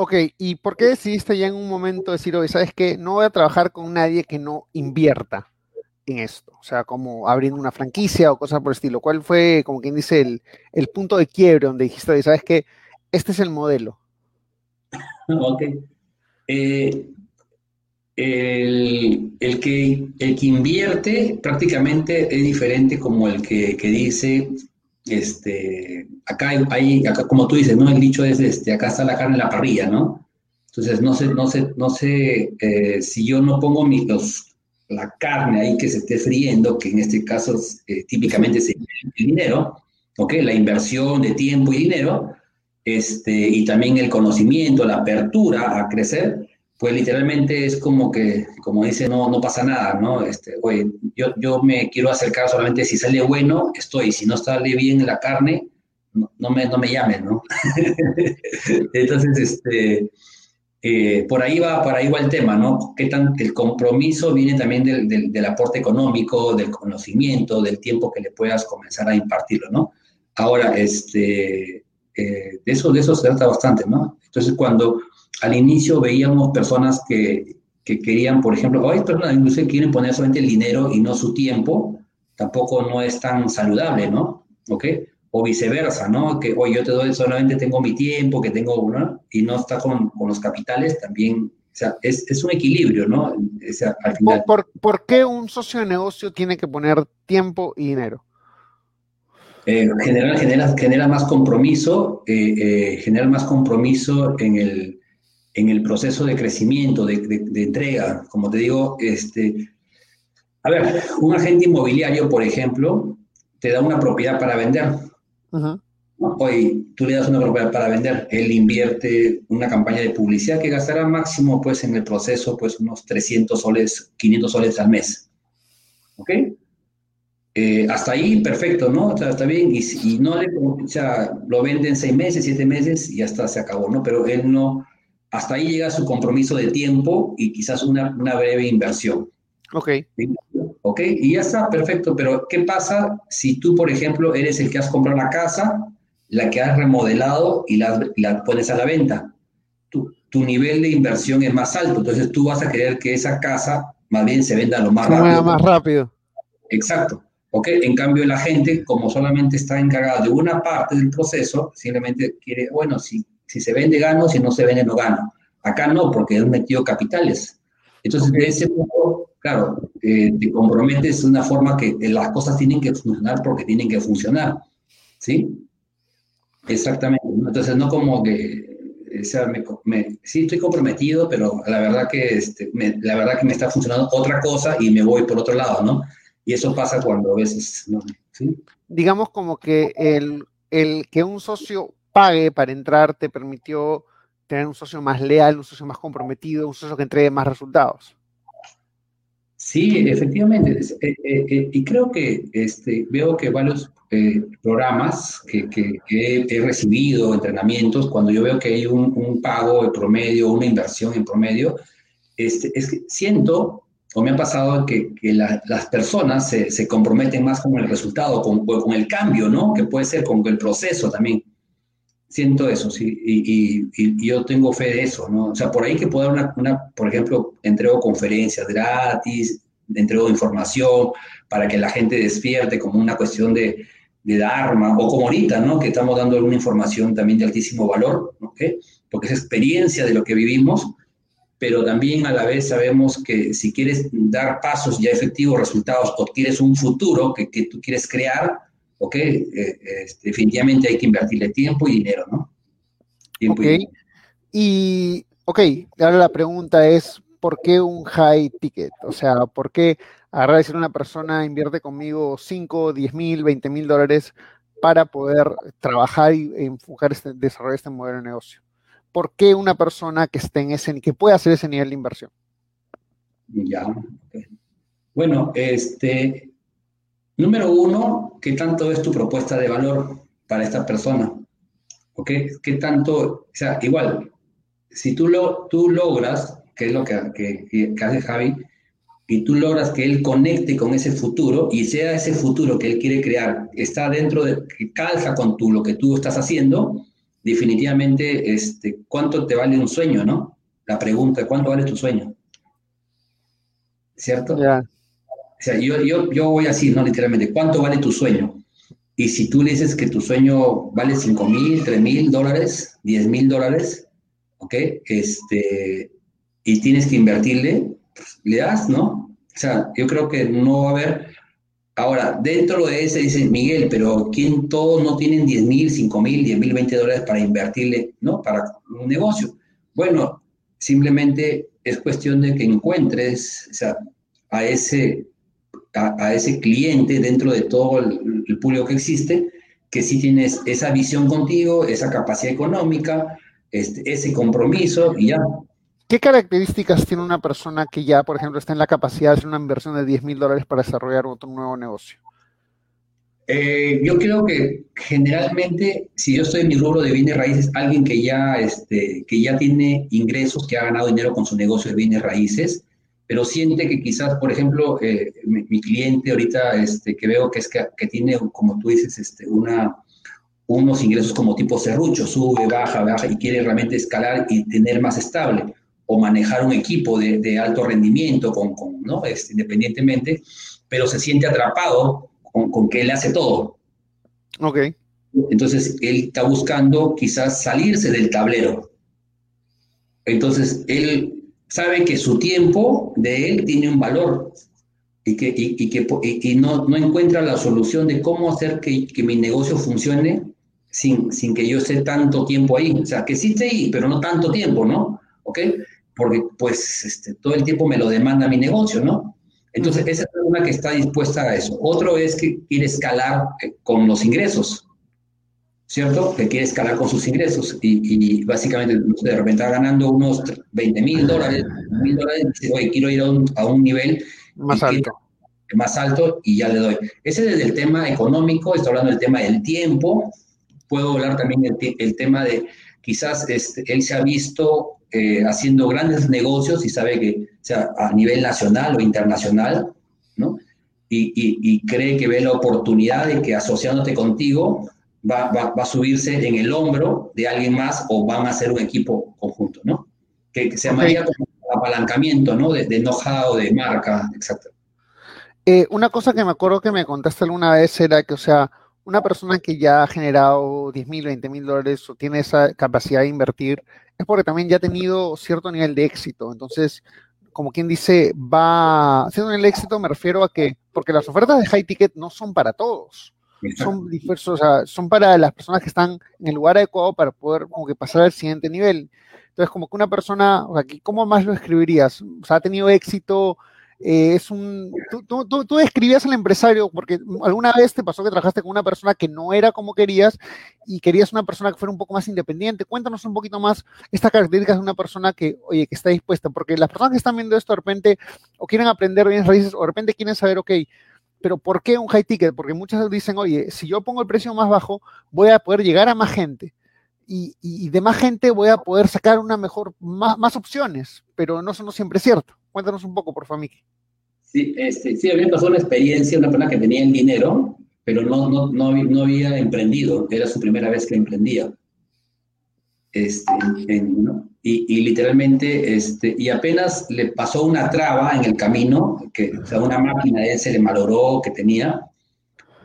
Ok, ¿y por qué decidiste ya en un momento decir, oye, sabes que no voy a trabajar con nadie que no invierta en esto? O sea, como abriendo una franquicia o cosas por el estilo. ¿Cuál fue, como quien dice, el, punto de quiebre donde dijiste, oye, sabes que este es el modelo? Ok. Eh, el, que, el que invierte prácticamente es diferente como el que, que dice, este, acá hay, acá como tú dices, ¿no? El dicho es, este, acá está la carne en la parrilla, ¿no? Entonces, no sé, no sé, no sé eh, si yo no pongo mi, los, la carne ahí que se esté friendo, que en este caso eh, típicamente es el dinero, ¿ok? La inversión de tiempo y dinero, este, y también el conocimiento, la apertura a crecer, pues literalmente es como que, como dice, no, no pasa nada, ¿no? Este, oye, yo, yo me quiero acercar solamente si sale bueno, estoy, si no sale bien la carne, no, me, no me llamen, ¿no? Entonces, este, eh, por ahí va, por ahí va el tema, ¿no? ¿Qué tan, el compromiso viene también del, del, aporte económico, del conocimiento, del tiempo que le puedas comenzar a impartirlo, ¿no? Ahora, este, eh, de, eso, de eso se trata bastante, ¿no? Entonces, cuando al inicio veíamos personas que, que querían, por ejemplo, hay personas incluso que quieren poner solamente el dinero y no su tiempo, tampoco no es tan saludable, ¿no? ¿Ok? O viceversa, ¿no? Que, oye, yo te doy, solamente tengo mi tiempo, que tengo, uno Y no está con, con los capitales, también, o sea, es, es un equilibrio, ¿no? O sea, al final... ¿Por, ¿Por, qué un socio de negocio tiene que poner tiempo y dinero? Eh, genera, genera, genera más compromiso, eh, eh, genera más compromiso en el, en el proceso de crecimiento, de, entrega. Como te digo, este, a ver, un agente inmobiliario, por ejemplo, te da una propiedad para vender. Hoy tú le das una propiedad para vender, él invierte una campaña de publicidad que gastará máximo pues en el proceso pues unos 300 soles, 500 soles al mes. ¿Ok? Eh, hasta ahí, perfecto, ¿no? está bien, y, y no le, o sea, lo vende en seis meses, siete meses y hasta se acabó, ¿no? Pero él no, hasta ahí llega su compromiso de tiempo y quizás una, una breve inversión. Ok. Ok, y ya está, perfecto. Pero, ¿qué pasa si tú, por ejemplo, eres el que has comprado la casa, la que has remodelado y la, la pones a la venta? Tu, tu, nivel de inversión es más alto, entonces tú vas a querer que esa casa más bien se venda lo más rápido. más rápido. Exacto. ¿ok? En cambio, la gente, como solamente está encargada de una parte del proceso, simplemente quiere, bueno, si si se vende gano, si no se vende no gano. Acá no, porque es metido capitales. Entonces, de ese modo, claro, eh, te comprometes de una forma que las cosas tienen que funcionar porque tienen que funcionar. ¿Sí? Exactamente. Entonces, no como que, o sea, me, sí estoy comprometido, pero la verdad que este, me, la verdad que me está funcionando otra cosa y me voy por otro lado, ¿no? Y eso pasa cuando a veces, ¿no? ¿Sí? Digamos como que el, el que un socio pague para entrar te permitió tener un socio más leal, un socio más comprometido, un socio que entregue más resultados. Sí, efectivamente. Eh, eh, eh, y creo que este, veo que varios programas que, que, he, recibido, entrenamientos, cuando yo veo que hay un, pago de promedio, una inversión en promedio, este, es que siento, o me ha pasado, que, que las personas se, se, comprometen más con el resultado, con, con el cambio, ¿no? Que puede ser con el proceso también siento eso, sí, y, y, yo tengo fe de eso, ¿no? O sea, por ahí que puedo dar una, una, por ejemplo, entrego conferencias gratis, entrego información para que la gente despierte como una cuestión de, de Dharma, o como ahorita, ¿no? Que estamos dando alguna información también de altísimo valor, ¿no? Porque es experiencia de lo que vivimos, pero también a la vez sabemos que si quieres dar pasos ya efectivos, resultados, o quieres un futuro que, que tú quieres crear, ok, eh, este, definitivamente hay que invertirle tiempo y dinero, ¿no? Tiempo y, y, ok, ahora la pregunta es, ¿por qué un high ticket? O sea, ¿por qué agarrar a decir una persona invierte conmigo 5, 10 mil, 20 mil dólares para poder trabajar y enfocar este, desarrollar este modelo de negocio? por qué una persona que esté en ese, que pueda hacer ese nivel de inversión. Ya. Bueno, este, número uno, ¿qué tanto es tu propuesta de valor para esta persona? ¿Ok? ¿Qué tanto, o sea, igual, si tú, lo, tú logras, que es lo que, que, que hace Javi, y tú logras que él conecte con ese futuro y sea ese futuro que él quiere crear, está dentro de, que calza con tú, lo que tú estás haciendo, definitivamente, este, ¿cuánto te vale un sueño, no? La pregunta, ¿cuánto vale tu sueño? ¿Cierto? O sea, yo, yo, yo voy así, ¿no? Literalmente, ¿cuánto vale tu sueño? Y si tú le dices que tu sueño vale 5 mil, 3 mil dólares, 10 mil dólares, ¿ok? Este, y tienes que invertirle, le das, ¿no? O sea, yo creo que no va a haber... Ahora, dentro de ese dice Miguel, pero ¿quién todos no tienen 10 mil, 5 mil, 10 mil, 20 dólares para invertirle, ¿no? Para un negocio. Bueno, simplemente es cuestión de que encuentres o sea, a, ese, a, ese cliente dentro de todo el, el público que existe, que sí tienes esa visión contigo, esa capacidad económica, este, ese compromiso y ya, ¿Qué características tiene una persona que ya, por ejemplo, está en la capacidad de hacer una inversión de 10 mil dólares para desarrollar otro nuevo negocio? Eh, yo creo que generalmente, si yo estoy en mi rubro de bienes raíces, alguien que ya, este, que ya tiene ingresos, que ha ganado dinero con su negocio de bienes raíces, pero siente que quizás, por ejemplo, eh, mi, cliente ahorita este, que veo que es que, que, tiene, como tú dices, este, una, unos ingresos como tipo serrucho, sube, baja, baja y quiere realmente escalar y tener más estable o manejar un equipo de, alto rendimiento, con, ¿no? Este, independientemente, pero se siente atrapado con, que él hace todo. Ok. Entonces, él está buscando quizás salirse del tablero. Entonces, él sabe que su tiempo de él tiene un valor y que, y, que y no, no, encuentra la solución de cómo hacer que, que mi negocio funcione sin, sin, que yo esté tanto tiempo ahí. O sea, que sí esté ahí, pero no tanto tiempo, ¿no? ¿Ok? porque pues este, todo el tiempo me lo demanda mi negocio, ¿no? Entonces, esa es una que está dispuesta a eso. Otro es que quiere escalar eh, con los ingresos, ¿cierto? Que quiere escalar con sus ingresos y, básicamente de repente está ganando unos 20 mil dólares, mil dólares, y dice, oye, quiero ir a un, nivel más alto. más alto y ya le doy. Ese es el tema económico, estoy hablando del tema del tiempo, puedo hablar también del el tema de quizás este, él se ha visto eh, haciendo grandes negocios y sabe que, sea, a nivel nacional o internacional, ¿no? Y, cree que ve la oportunidad de que asociándote contigo va, a subirse en el hombro de alguien más o van a ser un equipo conjunto, ¿no? Que, se llamaría como apalancamiento, ¿no? De, de know-how, de marca, exacto. Eh, una cosa que me acuerdo que me contaste alguna vez era que, o sea, una persona que ya ha generado 10 mil, 20 mil dólares o tiene esa capacidad de invertir, es porque también ya ha tenido cierto nivel de éxito. Entonces, como quien dice, va, siendo el éxito me refiero a que, porque las ofertas de high ticket no son para todos. Son diversos, o sea, son para las personas que están en el lugar adecuado para poder como que pasar al siguiente nivel. Entonces, como que una persona, o sea, ¿cómo más lo escribirías? O sea, ha tenido éxito, eh, es un, tú, tú, tú, describías al empresario porque alguna vez te pasó que trabajaste con una persona que no era como querías y querías una persona que fuera un poco más independiente. Cuéntanos un poquito más estas características de una persona que, oye, que está dispuesta, porque las personas que están viendo esto de repente o quieren aprender bienes raíces o de repente quieren saber, ok, pero ¿por qué un high ticket? Porque muchas dicen, oye, si yo pongo el precio más bajo, voy a poder llegar a más gente. Y, de más gente voy a poder sacar una mejor, más, más opciones, pero no, no siempre es cierto. Cuéntanos un poco, por favor, Sí, este, sí, a mí me pasó una experiencia, una persona que tenía el dinero, pero no, no, no, no había emprendido, era su primera vez que emprendía. Este, y, y, literalmente, este, y apenas le pasó una traba en el camino, que o sea, una máquina de él se le malogró que tenía,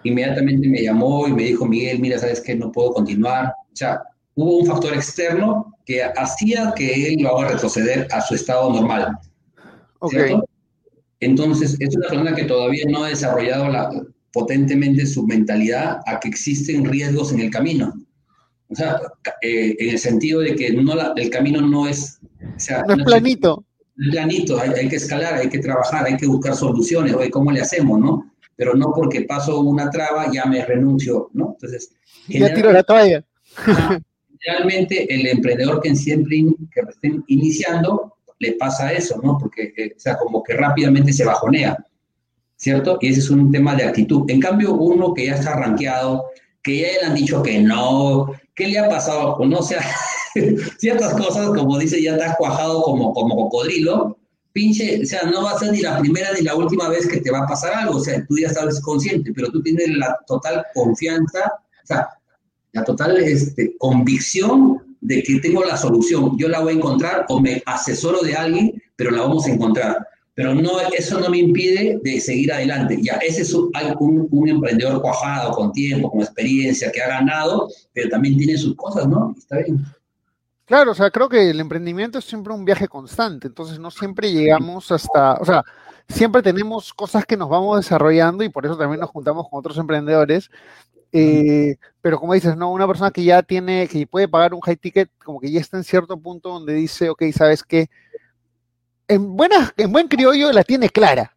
inmediatamente me llamó y me dijo, Miguel, mira, sabes que no puedo continuar. O sea, hubo un factor externo que hacía que él lo haga retroceder a su estado normal. Entonces, es una persona que todavía no ha desarrollado la, potentemente su mentalidad a que existen riesgos en el camino. O sea, eh, en el sentido de que no el camino no es... no, es planito. Es planito, hay, que escalar, hay que trabajar, hay que buscar soluciones, oye, ¿cómo le hacemos, no? Pero no porque paso una traba ya me renuncio, ¿no? Entonces... Ya tiro la toalla. generalmente el emprendedor que siempre que estén iniciando le pasa eso, ¿no? Porque, eh, o sea, como que rápidamente se bajonea, ¿cierto? Y ese es un tema de actitud. En cambio, uno que ya está rankeado, que ya le han dicho que no, ¿qué le ha pasado? O no, o sea, ciertas cosas, como dice, ya está cuajado como, como cocodrilo, pinche, o sea, no va a ser ni la primera ni la última vez que te va a pasar algo, o sea, tú ya estás consciente, pero tú tienes la total confianza, o sea, la total este, convicción de que tengo la solución, yo la voy a encontrar o me asesoro de alguien, pero la vamos a encontrar. Pero no, eso no me impide de seguir adelante. Ya, ese es un, un, emprendedor cuajado, con tiempo, con experiencia, que ha ganado, pero también tiene sus cosas, ¿no? Está bien. Claro, o sea, creo que el emprendimiento es siempre un viaje constante, entonces no siempre llegamos hasta, o sea, siempre tenemos cosas que nos vamos desarrollando y por eso también nos juntamos con otros emprendedores. Eh, pero como dices, no, una persona que ya tiene, que puede pagar un high ticket, como que ya está en cierto punto donde dice, ok, sabes qué, en, buena, en buen criollo la tiene clara.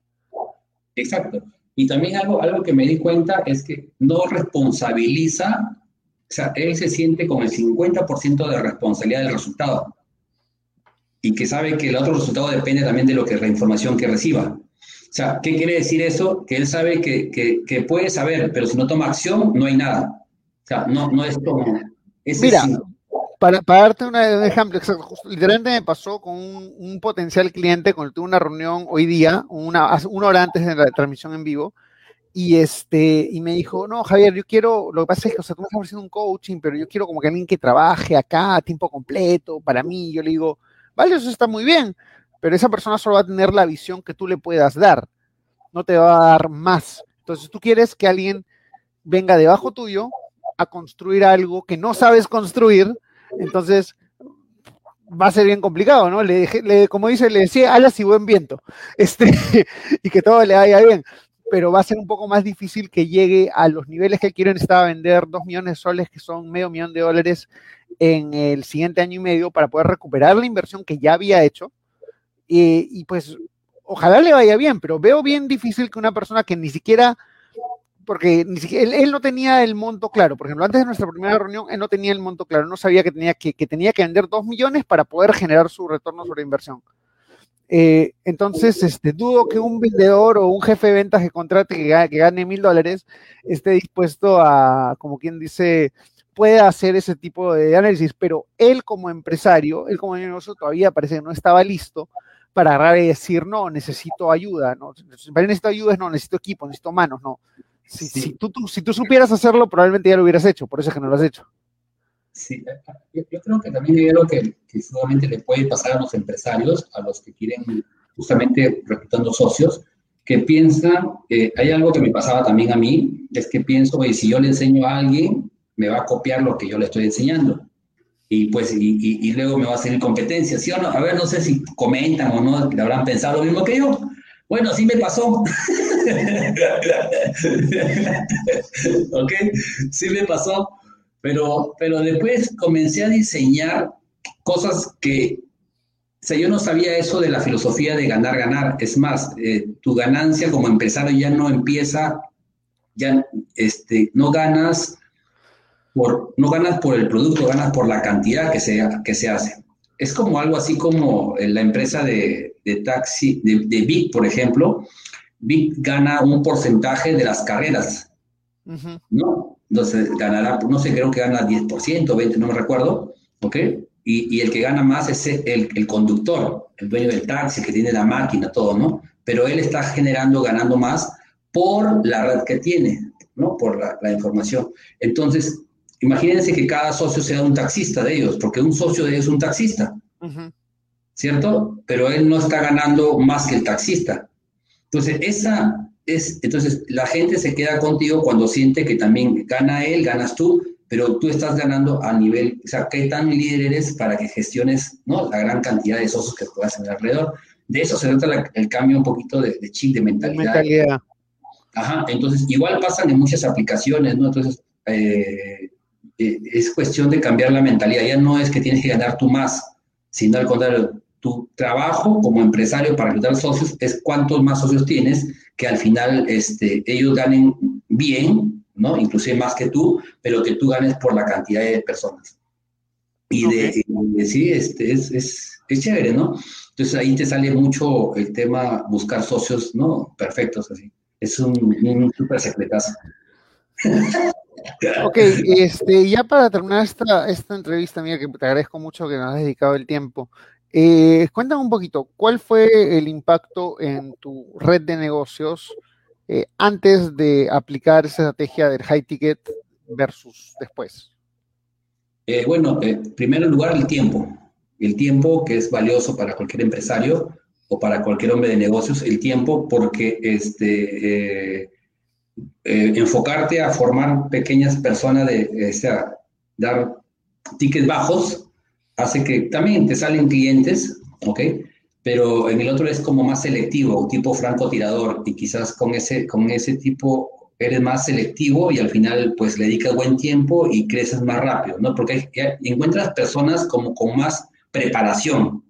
Exacto. Y también algo, algo que me di cuenta es que no responsabiliza o sea, él se siente con el 50% de responsabilidad del resultado y que sabe que el otro resultado depende también de lo que la información que reciba. O sea, ¿qué quiere decir eso? Que él sabe que, que, puede saber, pero si no toma acción, no hay nada. O sea, no, no es como... Mira, para, para, darte un ejemplo, literalmente me pasó con un, potencial cliente con el tuve una reunión hoy día, una, una hora antes de la transmisión en vivo, y, este, y me dijo, no, Javier, yo quiero, lo que pasa es que, o sea, tú me estás ofreciendo un coaching, pero yo quiero como que alguien que trabaje acá a tiempo completo para mí. Yo le digo, vale, eso está muy bien, pero esa persona solo va a tener la visión que tú le puedas dar, no te va a dar más. Entonces tú quieres que alguien venga debajo tuyo a construir algo que no sabes construir, entonces va a ser bien complicado, ¿no? Le, le como dice, le decía alas y buen viento, este, y que todo le vaya bien pero va a ser un poco más difícil que llegue a los niveles que quieren estar a vender 2 millones de soles, que son medio millón de dólares en el siguiente año y medio, para poder recuperar la inversión que ya había hecho. y pues ojalá le vaya bien, pero veo bien difícil que una persona que ni siquiera, porque ni siquiera, él, no tenía el monto claro. Por ejemplo, antes de nuestra primera reunión, él no tenía el monto claro, no sabía que tenía que, que tenía que vender 2 millones para poder generar su retorno sobre inversión. Eh, entonces, este, dudo que un vendedor o un jefe de ventas que contrate que gane, mil dólares esté dispuesto a, como quien dice, pueda hacer ese tipo de análisis, pero él como empresario, él como negocio todavía parece que no estaba listo para agarrar y decir, no, necesito ayuda, no, necesito ayuda, no, necesito equipo, necesito manos, no. Si, tú, si tú supieras hacerlo, probablemente ya lo hubieras hecho, por eso es que no lo has hecho. Sí, yo, creo que también hay algo que, que seguramente le puede pasar a los empresarios, a los que quieren justamente reclutando socios, que piensan, eh, hay algo que me pasaba también a mí, es que pienso, oye, si yo le enseño a alguien, me va a copiar lo que yo le estoy enseñando. Y pues, y, y, luego me va a hacer competencia, ¿sí o no? A ver, no sé si comentan o no, le habrán pensado lo mismo que yo. Bueno, sí me pasó. ¿Ok? Sí me pasó. Pero, pero después comencé a diseñar cosas que, o sea, yo no sabía eso de la filosofía de ganar, ganar. Es más, eh, tu ganancia como empresario ya no empieza, ya este, no ganas por, no ganas por el producto, ganas por la cantidad que se, que se hace. Es como algo así como la empresa de, de taxi, de, de Big, por ejemplo. Big gana un porcentaje de las carreras, ¿no? Entonces ganará, no sé, creo que gana 10%, 20%, no me recuerdo, ¿ok? Y, y el que gana más es el, el, conductor, el dueño del taxi, que tiene la máquina, todo, ¿no? Pero él está generando, ganando más por la red que tiene, ¿no? Por la, la información. Entonces, imagínense que cada socio sea un taxista de ellos, porque un socio de ellos es un taxista, ¿cierto? Pero él no está ganando más que el taxista. Entonces, esa, entonces la gente se queda contigo cuando siente que también gana él, ganas tú, pero tú estás ganando a nivel, o sea, ¿qué tan líder eres para que gestiones ¿no? la gran cantidad de socios que puedas tener alrededor? De eso se trata el cambio un poquito de, chip, de mentalidad. mentalidad. Ajá, entonces igual pasan en muchas aplicaciones, ¿no? Entonces, eh, eh, es cuestión de cambiar la mentalidad, ya no es que tienes que ganar tú más, sino al contrario, tu trabajo como empresario para ayudar socios es cuántos más socios tienes que al final este, ellos ganen bien, ¿no? Inclusive más que tú, pero que tú ganes por la cantidad de personas. Y de, sí, este, es, es, es, chévere, ¿no? Entonces ahí te sale mucho el tema buscar socios, ¿no? Perfectos, así. Es un, un súper secretazo. ok, este, ya para terminar esta, esta entrevista, mía, que te agradezco mucho que nos has dedicado el tiempo. Eh, cuéntame un poquito, ¿cuál fue el impacto en tu red de negocios eh, antes de aplicar esa estrategia del high ticket versus después? Eh, bueno, en primer lugar, el tiempo. El tiempo que es valioso para cualquier empresario o para cualquier hombre de negocios, el tiempo porque este, eh, enfocarte a formar pequeñas personas, de, sea, dar tickets bajos, hace que también te salen clientes, ¿ok? Pero en el otro es como más selectivo, tipo francotirador, y quizás con ese, con ese tipo eres más selectivo y al final pues le dedicas buen tiempo y creces más rápido, ¿no? Porque encuentras personas como con más preparación,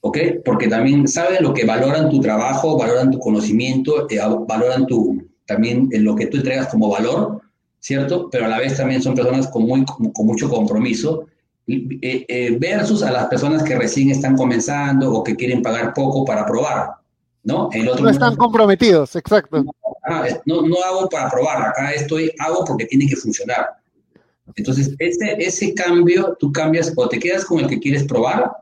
¿ok? Porque también saben lo que valoran tu trabajo, valoran tu conocimiento, eh, valoran tu, también en lo que tú entregas como valor, ¿cierto? Pero a la vez también son personas con, muy, con mucho compromiso eh, eh, versus a las personas que recién están comenzando o que quieren pagar poco para probar, ¿no? El otro no están comprometidos, exacto. Ah, no, no, hago para probar, acá estoy, hago porque tiene que funcionar. Entonces, ese, ese cambio, tú cambias o te quedas con el que quieres probar,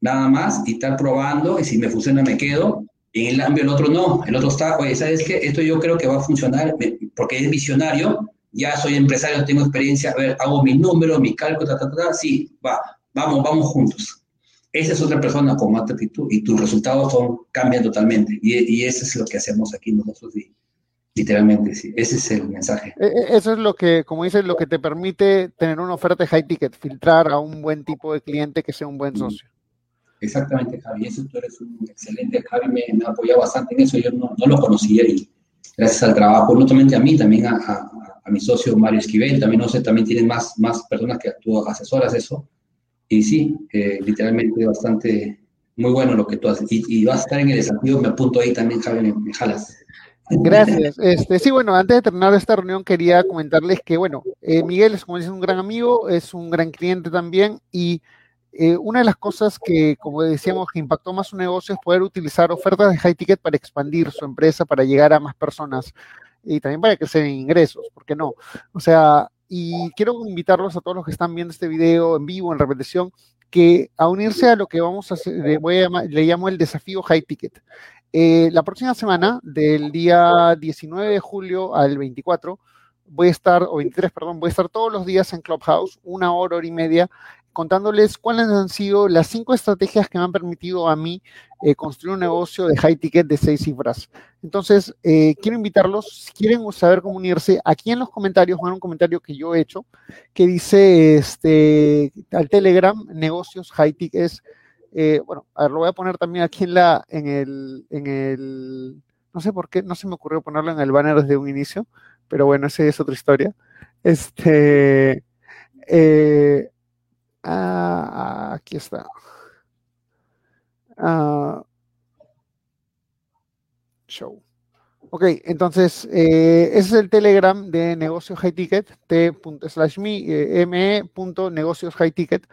nada más, y estar probando, y si me funciona me quedo, y en el cambio el otro no, el otro está, oye, ¿sabes qué? Esto yo creo que va a funcionar porque es visionario, ya soy empresario, tengo experiencia, a ver, hago mis números, mi cálculo, ta, ta, ta, sí, va, vamos, vamos juntos. Esa es otra persona con más actitud y tus resultados son, cambian totalmente. Y, y eso es lo que hacemos aquí nosotros, y, literalmente, sí. Ese es el mensaje. E, e, eso es lo que, como dices, lo que te permite tener una oferta de high ticket, filtrar a un buen tipo de cliente que sea un buen socio. Exactamente, Javi. Eso tú eres un excelente. Javi me, me apoyado bastante en eso. Yo no, no, lo conocía y gracias al trabajo, no solamente a mí, también a, a, mi socio Mario Esquivel, también, no sé, también tienen más, más personas que tú asesoras eso. Y sí, eh, literalmente bastante muy bueno lo que tú haces. Y, vas a estar en el desafío, me apunto ahí también, Javi, me, jalas. Gracias. Este, sí, bueno, antes de terminar esta reunión quería comentarles que, bueno, eh, Miguel es, como dices, un gran amigo, es un gran cliente también y eh, una de las cosas que, como decíamos, que impactó más su negocio es poder utilizar ofertas de high ticket para expandir su empresa, para llegar a más personas y también para crecer en ingresos, ¿por qué no? O sea, y quiero invitarlos a todos los que están viendo este video en vivo, en repetición, que a unirse a lo que vamos a hacer, le, voy a le llamo el desafío High Ticket. Eh, la próxima semana, del día 19 de julio al 24, voy a estar, o 23, perdón, voy a estar todos los días en Clubhouse, una hora, hora y media, contándoles cuáles han sido las cinco estrategias que me han permitido a mí eh, construir un negocio de high ticket de seis cifras. Entonces, eh, quiero invitarlos, si quieren saber cómo unirse, aquí en los comentarios van un comentario que yo he hecho que dice este, al Telegram, negocios high ticket. Eh, bueno, a ver, lo voy a poner también aquí en la, en el, en el, no sé por qué, no se me ocurrió ponerlo en el banner desde un inicio, pero bueno, esa es otra historia. Este, eh, Ah, aquí está. Ah, show. Ok, entonces eh, ese es el Telegram de negocios high ticket, me, eh, me.negocios high ticket.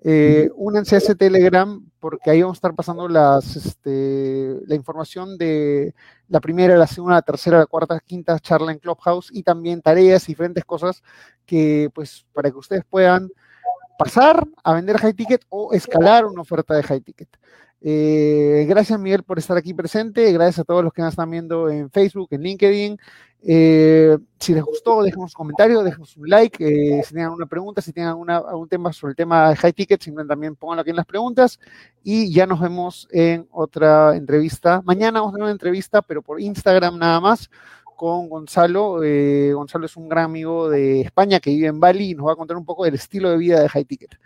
Eh, únanse a ese Telegram porque ahí vamos a estar pasando las, este, la información de la primera, la segunda, la tercera, la cuarta, quinta charla en Clubhouse y también tareas y diferentes cosas que, pues, para que ustedes puedan pasar a vender high ticket o escalar una oferta de high ticket. Eh, gracias Miguel por estar aquí presente, gracias a todos los que nos están viendo en Facebook, en LinkedIn. Eh, si les gustó, déjenos un comentario, déjenos un like. Eh, si tienen alguna pregunta, si tienen algún tema sobre el tema de high ticket, simplemente también pónganlo aquí en las preguntas. Y ya nos vemos en otra entrevista. Mañana vamos a tener una entrevista, pero por Instagram nada más con Gonzalo. Eh, Gonzalo es un gran amigo de España que vive en Bali y nos va a contar un poco del estilo de vida de High Ticket.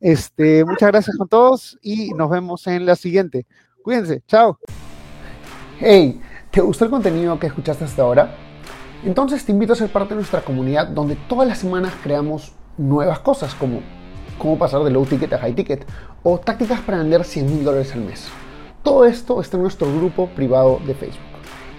Este, muchas gracias a todos y nos vemos en la siguiente. Cuídense, chao. Hey, ¿te gustó el contenido que escuchaste hasta ahora? Entonces te invito a ser parte de nuestra comunidad donde todas las semanas creamos nuevas cosas como cómo pasar de low ticket a high ticket o tácticas para vender 100 mil dólares al mes. Todo esto está en nuestro grupo privado de Facebook.